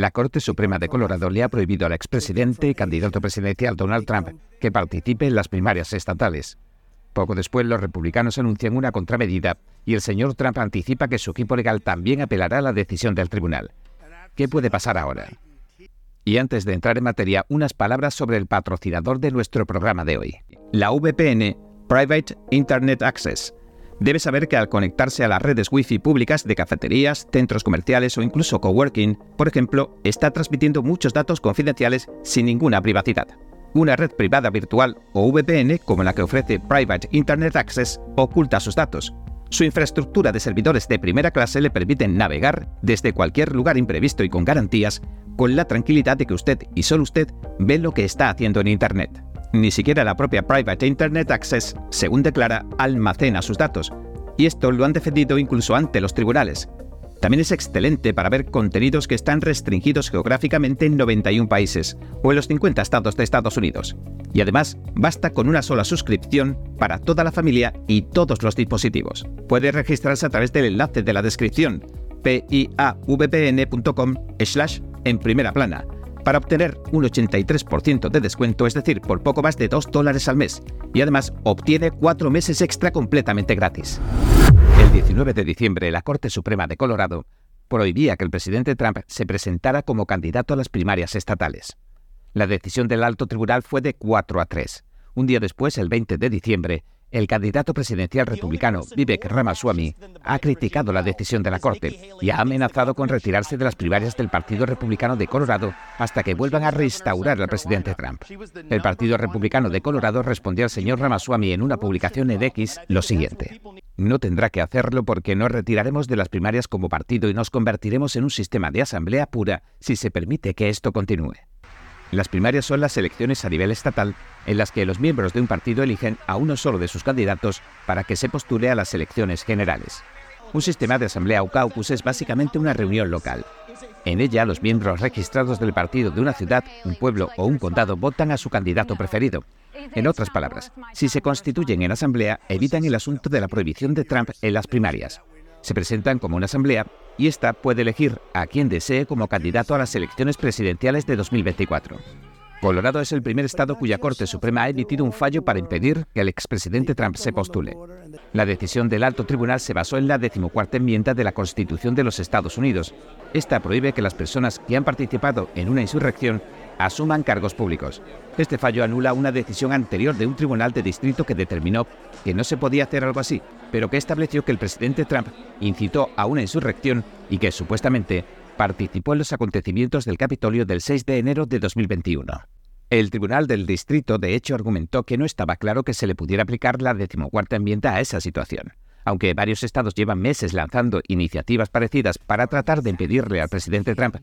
La Corte Suprema de Colorado le ha prohibido al expresidente y candidato presidencial Donald Trump que participe en las primarias estatales. Poco después, los republicanos anuncian una contramedida y el señor Trump anticipa que su equipo legal también apelará a la decisión del tribunal. ¿Qué puede pasar ahora? Y antes de entrar en materia, unas palabras sobre el patrocinador de nuestro programa de hoy. La VPN, Private Internet Access. Debe saber que al conectarse a las redes Wi-Fi públicas de cafeterías, centros comerciales o incluso coworking, por ejemplo, está transmitiendo muchos datos confidenciales sin ninguna privacidad. Una red privada virtual o VPN, como la que ofrece Private Internet Access, oculta sus datos. Su infraestructura de servidores de primera clase le permiten navegar desde cualquier lugar imprevisto y con garantías, con la tranquilidad de que usted y solo usted ve lo que está haciendo en Internet. Ni siquiera la propia Private Internet Access, según declara, almacena sus datos. Y esto lo han defendido incluso ante los tribunales. También es excelente para ver contenidos que están restringidos geográficamente en 91 países o en los 50 estados de Estados Unidos. Y además, basta con una sola suscripción para toda la familia y todos los dispositivos. Puede registrarse a través del enlace de la descripción piavpn.com slash en primera plana para obtener un 83% de descuento, es decir, por poco más de 2 dólares al mes. Y además obtiene 4 meses extra completamente gratis. El 19 de diciembre, la Corte Suprema de Colorado prohibía que el presidente Trump se presentara como candidato a las primarias estatales. La decisión del alto tribunal fue de 4 a 3. Un día después, el 20 de diciembre, el candidato presidencial republicano Vivek Ramaswamy ha criticado la decisión de la Corte y ha amenazado con retirarse de las primarias del Partido Republicano de Colorado hasta que vuelvan a restaurar al presidente Trump. El Partido Republicano de Colorado respondió al señor Ramaswamy en una publicación en X lo siguiente. No tendrá que hacerlo porque nos retiraremos de las primarias como partido y nos convertiremos en un sistema de asamblea pura si se permite que esto continúe. Las primarias son las elecciones a nivel estatal en las que los miembros de un partido eligen a uno solo de sus candidatos para que se postule a las elecciones generales. Un sistema de asamblea o caucus es básicamente una reunión local. En ella, los miembros registrados del partido de una ciudad, un pueblo o un condado votan a su candidato preferido. En otras palabras, si se constituyen en asamblea, evitan el asunto de la prohibición de Trump en las primarias. Se presentan como una asamblea y esta puede elegir a quien desee como candidato a las elecciones presidenciales de 2024. Colorado es el primer estado cuya Corte Suprema ha emitido un fallo para impedir que el expresidente Trump se postule. La decisión del alto tribunal se basó en la decimocuarta enmienda de la Constitución de los Estados Unidos. Esta prohíbe que las personas que han participado en una insurrección asuman cargos públicos. Este fallo anula una decisión anterior de un tribunal de distrito que determinó que no se podía hacer algo así, pero que estableció que el presidente Trump incitó a una insurrección y que supuestamente participó en los acontecimientos del Capitolio del 6 de enero de 2021. El Tribunal del Distrito, de hecho, argumentó que no estaba claro que se le pudiera aplicar la decimocuarta enmienda a esa situación. Aunque varios estados llevan meses lanzando iniciativas parecidas para tratar de impedirle al presidente Trump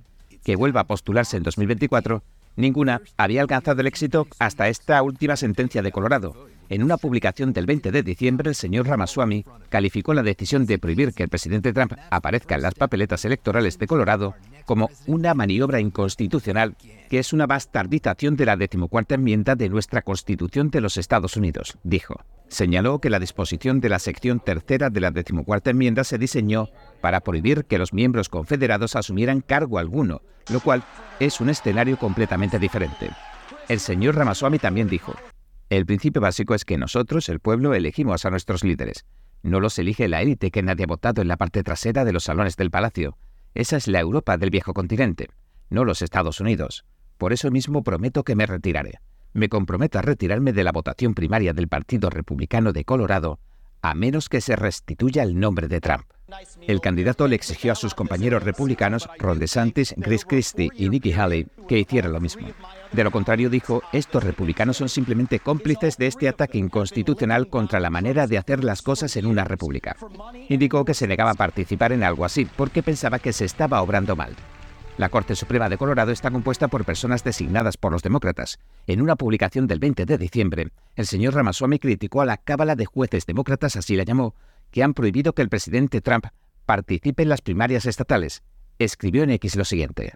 que vuelva a postularse en 2024, Ninguna había alcanzado el éxito hasta esta última sentencia de Colorado. En una publicación del 20 de diciembre, el señor Ramaswamy calificó la decisión de prohibir que el presidente Trump aparezca en las papeletas electorales de Colorado como una maniobra inconstitucional que es una bastardización de la decimocuarta enmienda de nuestra Constitución de los Estados Unidos, dijo. Señaló que la disposición de la sección tercera de la decimocuarta enmienda se diseñó para prohibir que los miembros confederados asumieran cargo alguno, lo cual es un escenario completamente diferente. El señor Ramaswamy también dijo, el principio básico es que nosotros, el pueblo, elegimos a nuestros líderes. No los elige la élite que nadie ha votado en la parte trasera de los salones del palacio. Esa es la Europa del viejo continente, no los Estados Unidos. Por eso mismo prometo que me retiraré me comprometo a retirarme de la votación primaria del Partido Republicano de Colorado, a menos que se restituya el nombre de Trump. El candidato le exigió a sus compañeros republicanos, Ron DeSantis, Chris Christie y Nikki Haley, que hicieran lo mismo. De lo contrario, dijo, estos republicanos son simplemente cómplices de este ataque inconstitucional contra la manera de hacer las cosas en una república. Indicó que se negaba a participar en algo así porque pensaba que se estaba obrando mal. La Corte Suprema de Colorado está compuesta por personas designadas por los demócratas. En una publicación del 20 de diciembre, el señor Ramaswamy criticó a la cábala de jueces demócratas, así la llamó, que han prohibido que el presidente Trump participe en las primarias estatales. Escribió en X lo siguiente.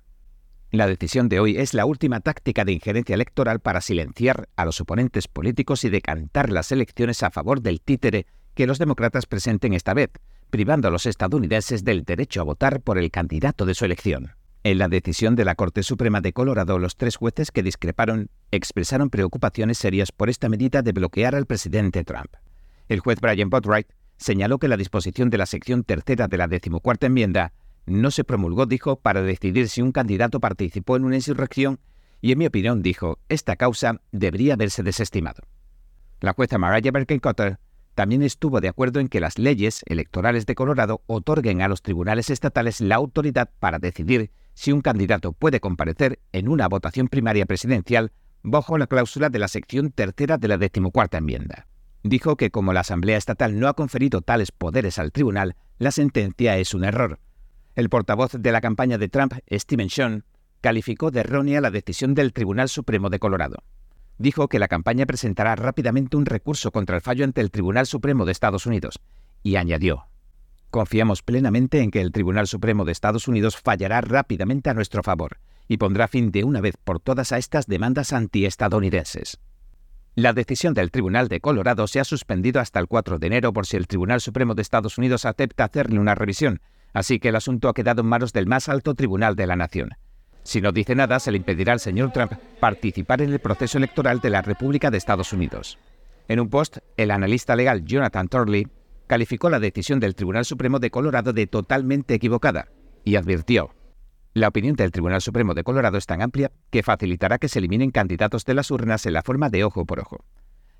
La decisión de hoy es la última táctica de injerencia electoral para silenciar a los oponentes políticos y decantar las elecciones a favor del títere que los demócratas presenten esta vez, privando a los estadounidenses del derecho a votar por el candidato de su elección. En la decisión de la Corte Suprema de Colorado, los tres jueces que discreparon expresaron preocupaciones serias por esta medida de bloquear al presidente Trump. El juez Brian Botwright señaló que la disposición de la sección tercera de la decimocuarta enmienda no se promulgó, dijo, para decidir si un candidato participó en una insurrección y, en mi opinión, dijo, esta causa debería haberse desestimado. La jueza Mariah Berkenkotter también estuvo de acuerdo en que las leyes electorales de Colorado otorguen a los tribunales estatales la autoridad para decidir si un candidato puede comparecer en una votación primaria presidencial bajo la cláusula de la sección tercera de la decimocuarta enmienda. Dijo que como la Asamblea Estatal no ha conferido tales poderes al tribunal, la sentencia es un error. El portavoz de la campaña de Trump, Steven Sean, calificó de errónea la decisión del Tribunal Supremo de Colorado. Dijo que la campaña presentará rápidamente un recurso contra el fallo ante el Tribunal Supremo de Estados Unidos, y añadió, Confiamos plenamente en que el Tribunal Supremo de Estados Unidos fallará rápidamente a nuestro favor y pondrá fin de una vez por todas a estas demandas antiestadounidenses. La decisión del Tribunal de Colorado se ha suspendido hasta el 4 de enero por si el Tribunal Supremo de Estados Unidos acepta hacerle una revisión, así que el asunto ha quedado en manos del más alto tribunal de la nación. Si no dice nada, se le impedirá al señor Trump participar en el proceso electoral de la República de Estados Unidos. En un post, el analista legal Jonathan Torley calificó la decisión del Tribunal Supremo de Colorado de totalmente equivocada y advirtió, la opinión del Tribunal Supremo de Colorado es tan amplia que facilitará que se eliminen candidatos de las urnas en la forma de ojo por ojo.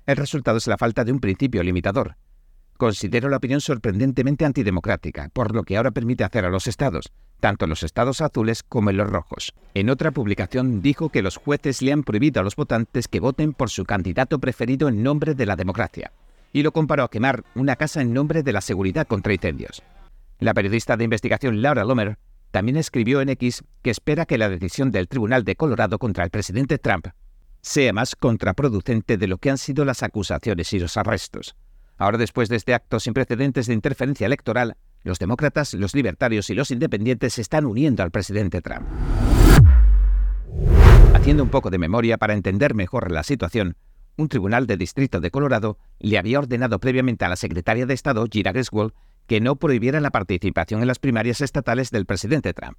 El resultado es la falta de un principio limitador. Considero la opinión sorprendentemente antidemocrática, por lo que ahora permite hacer a los estados, tanto los estados azules como en los rojos. En otra publicación dijo que los jueces le han prohibido a los votantes que voten por su candidato preferido en nombre de la democracia y lo comparó a quemar una casa en nombre de la seguridad contra incendios. La periodista de investigación Laura Lomer también escribió en X que espera que la decisión del Tribunal de Colorado contra el presidente Trump sea más contraproducente de lo que han sido las acusaciones y los arrestos. Ahora, después de este acto sin precedentes de interferencia electoral, los demócratas, los libertarios y los independientes se están uniendo al presidente Trump. Haciendo un poco de memoria para entender mejor la situación, un tribunal de distrito de Colorado le había ordenado previamente a la secretaria de Estado, Gira Griswold, que no prohibiera la participación en las primarias estatales del presidente Trump.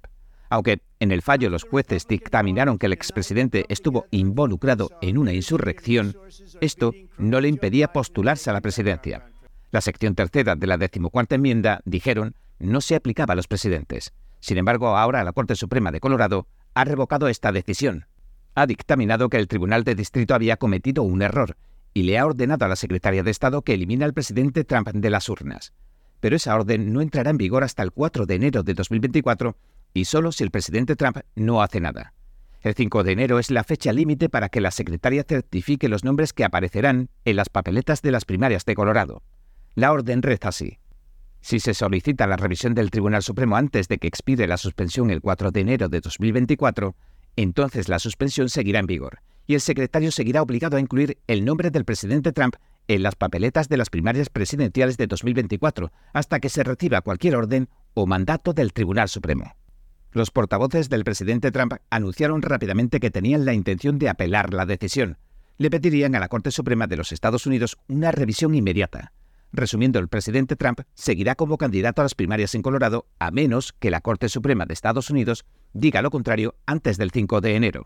Aunque en el fallo los jueces dictaminaron que el expresidente estuvo involucrado en una insurrección, esto no le impedía postularse a la presidencia. La sección tercera de la decimocuarta enmienda, dijeron, no se aplicaba a los presidentes. Sin embargo, ahora la Corte Suprema de Colorado ha revocado esta decisión, ha dictaminado que el Tribunal de Distrito había cometido un error y le ha ordenado a la Secretaria de Estado que elimine al presidente Trump de las urnas. Pero esa orden no entrará en vigor hasta el 4 de enero de 2024 y solo si el presidente Trump no hace nada. El 5 de enero es la fecha límite para que la secretaria certifique los nombres que aparecerán en las papeletas de las primarias de Colorado. La orden reza así. Si se solicita la revisión del Tribunal Supremo antes de que expire la suspensión el 4 de enero de 2024, entonces la suspensión seguirá en vigor y el secretario seguirá obligado a incluir el nombre del presidente Trump en las papeletas de las primarias presidenciales de 2024 hasta que se reciba cualquier orden o mandato del Tribunal Supremo. Los portavoces del presidente Trump anunciaron rápidamente que tenían la intención de apelar la decisión. Le pedirían a la Corte Suprema de los Estados Unidos una revisión inmediata. Resumiendo, el presidente Trump seguirá como candidato a las primarias en Colorado a menos que la Corte Suprema de Estados Unidos diga lo contrario antes del 5 de enero.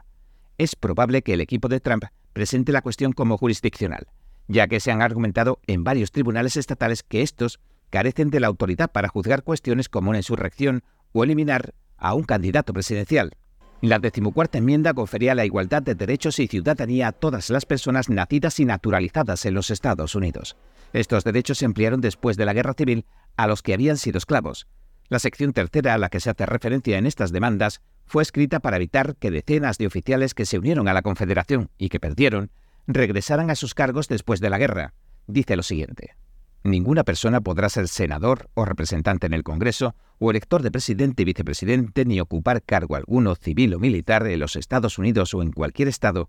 Es probable que el equipo de Trump presente la cuestión como jurisdiccional, ya que se han argumentado en varios tribunales estatales que estos carecen de la autoridad para juzgar cuestiones como una insurrección o eliminar a un candidato presidencial. La decimocuarta enmienda confería la igualdad de derechos y ciudadanía a todas las personas nacidas y naturalizadas en los Estados Unidos. Estos derechos se ampliaron después de la Guerra Civil a los que habían sido esclavos. La sección tercera a la que se hace referencia en estas demandas fue escrita para evitar que decenas de oficiales que se unieron a la Confederación y que perdieron regresaran a sus cargos después de la guerra. Dice lo siguiente. Ninguna persona podrá ser senador o representante en el Congreso o elector de presidente y vicepresidente ni ocupar cargo alguno civil o militar en los Estados Unidos o en cualquier estado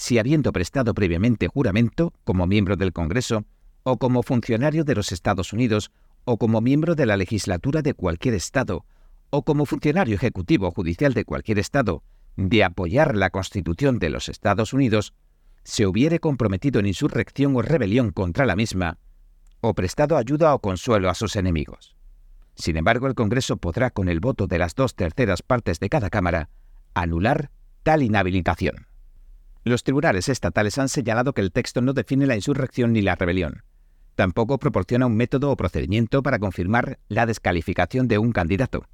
si habiendo prestado previamente juramento como miembro del Congreso o como funcionario de los Estados Unidos, o como miembro de la legislatura de cualquier Estado, o como funcionario ejecutivo o judicial de cualquier Estado, de apoyar la Constitución de los Estados Unidos, se hubiere comprometido en insurrección o rebelión contra la misma, o prestado ayuda o consuelo a sus enemigos. Sin embargo, el Congreso podrá, con el voto de las dos terceras partes de cada Cámara, anular tal inhabilitación. Los tribunales estatales han señalado que el texto no define la insurrección ni la rebelión. Tampoco proporciona un método o procedimiento para confirmar la descalificación de un candidato.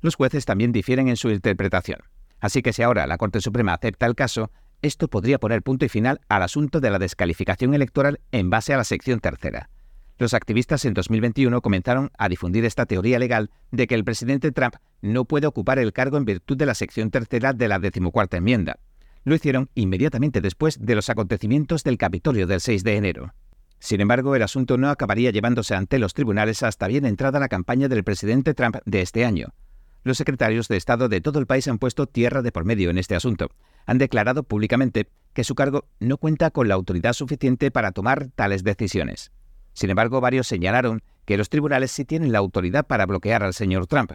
Los jueces también difieren en su interpretación. Así que si ahora la Corte Suprema acepta el caso, esto podría poner punto y final al asunto de la descalificación electoral en base a la sección tercera. Los activistas en 2021 comenzaron a difundir esta teoría legal de que el presidente Trump no puede ocupar el cargo en virtud de la sección tercera de la decimocuarta enmienda. Lo hicieron inmediatamente después de los acontecimientos del Capitolio del 6 de enero. Sin embargo, el asunto no acabaría llevándose ante los tribunales hasta bien entrada la campaña del presidente Trump de este año. Los secretarios de Estado de todo el país han puesto tierra de por medio en este asunto. Han declarado públicamente que su cargo no cuenta con la autoridad suficiente para tomar tales decisiones. Sin embargo, varios señalaron que los tribunales sí tienen la autoridad para bloquear al señor Trump.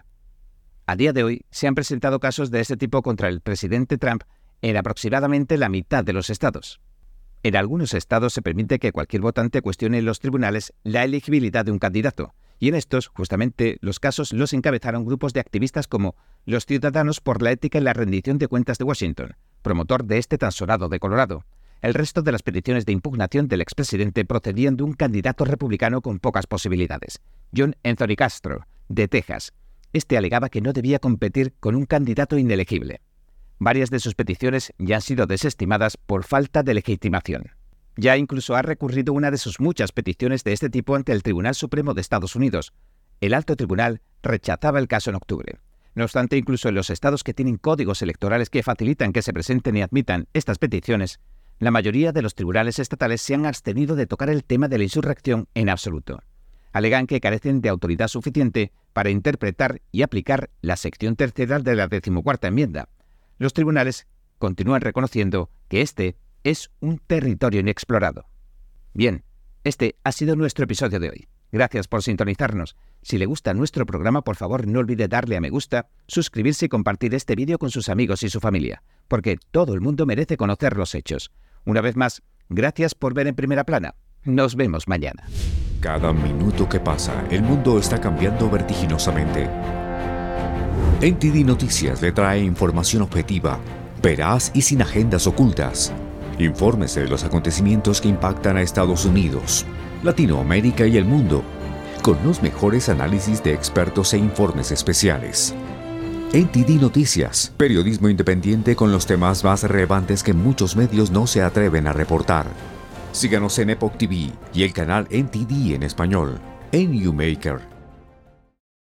A día de hoy se han presentado casos de este tipo contra el presidente Trump en aproximadamente la mitad de los estados. En algunos estados se permite que cualquier votante cuestione en los tribunales la elegibilidad de un candidato, y en estos, justamente, los casos los encabezaron grupos de activistas como los Ciudadanos por la Ética y la Rendición de Cuentas de Washington, promotor de este tan sonado de Colorado, el resto de las peticiones de impugnación del expresidente procedían de un candidato republicano con pocas posibilidades, John Anthony Castro, de Texas. Este alegaba que no debía competir con un candidato inelegible. Varias de sus peticiones ya han sido desestimadas por falta de legitimación. Ya incluso ha recurrido una de sus muchas peticiones de este tipo ante el Tribunal Supremo de Estados Unidos. El alto tribunal rechazaba el caso en octubre. No obstante, incluso en los estados que tienen códigos electorales que facilitan que se presenten y admitan estas peticiones, la mayoría de los tribunales estatales se han abstenido de tocar el tema de la insurrección en absoluto. Alegan que carecen de autoridad suficiente para interpretar y aplicar la sección tercera de la decimocuarta enmienda. Los tribunales continúan reconociendo que este es un territorio inexplorado. Bien, este ha sido nuestro episodio de hoy. Gracias por sintonizarnos. Si le gusta nuestro programa, por favor no olvide darle a me gusta, suscribirse y compartir este vídeo con sus amigos y su familia, porque todo el mundo merece conocer los hechos. Una vez más, gracias por ver en primera plana. Nos vemos mañana. Cada minuto que pasa, el mundo está cambiando vertiginosamente. NTD Noticias le trae información objetiva, veraz y sin agendas ocultas. Infórmese de los acontecimientos que impactan a Estados Unidos, Latinoamérica y el mundo, con los mejores análisis de expertos e informes especiales. NTD Noticias, periodismo independiente con los temas más relevantes que muchos medios no se atreven a reportar. Síganos en Epoch TV y el canal NTD en español, en YouMaker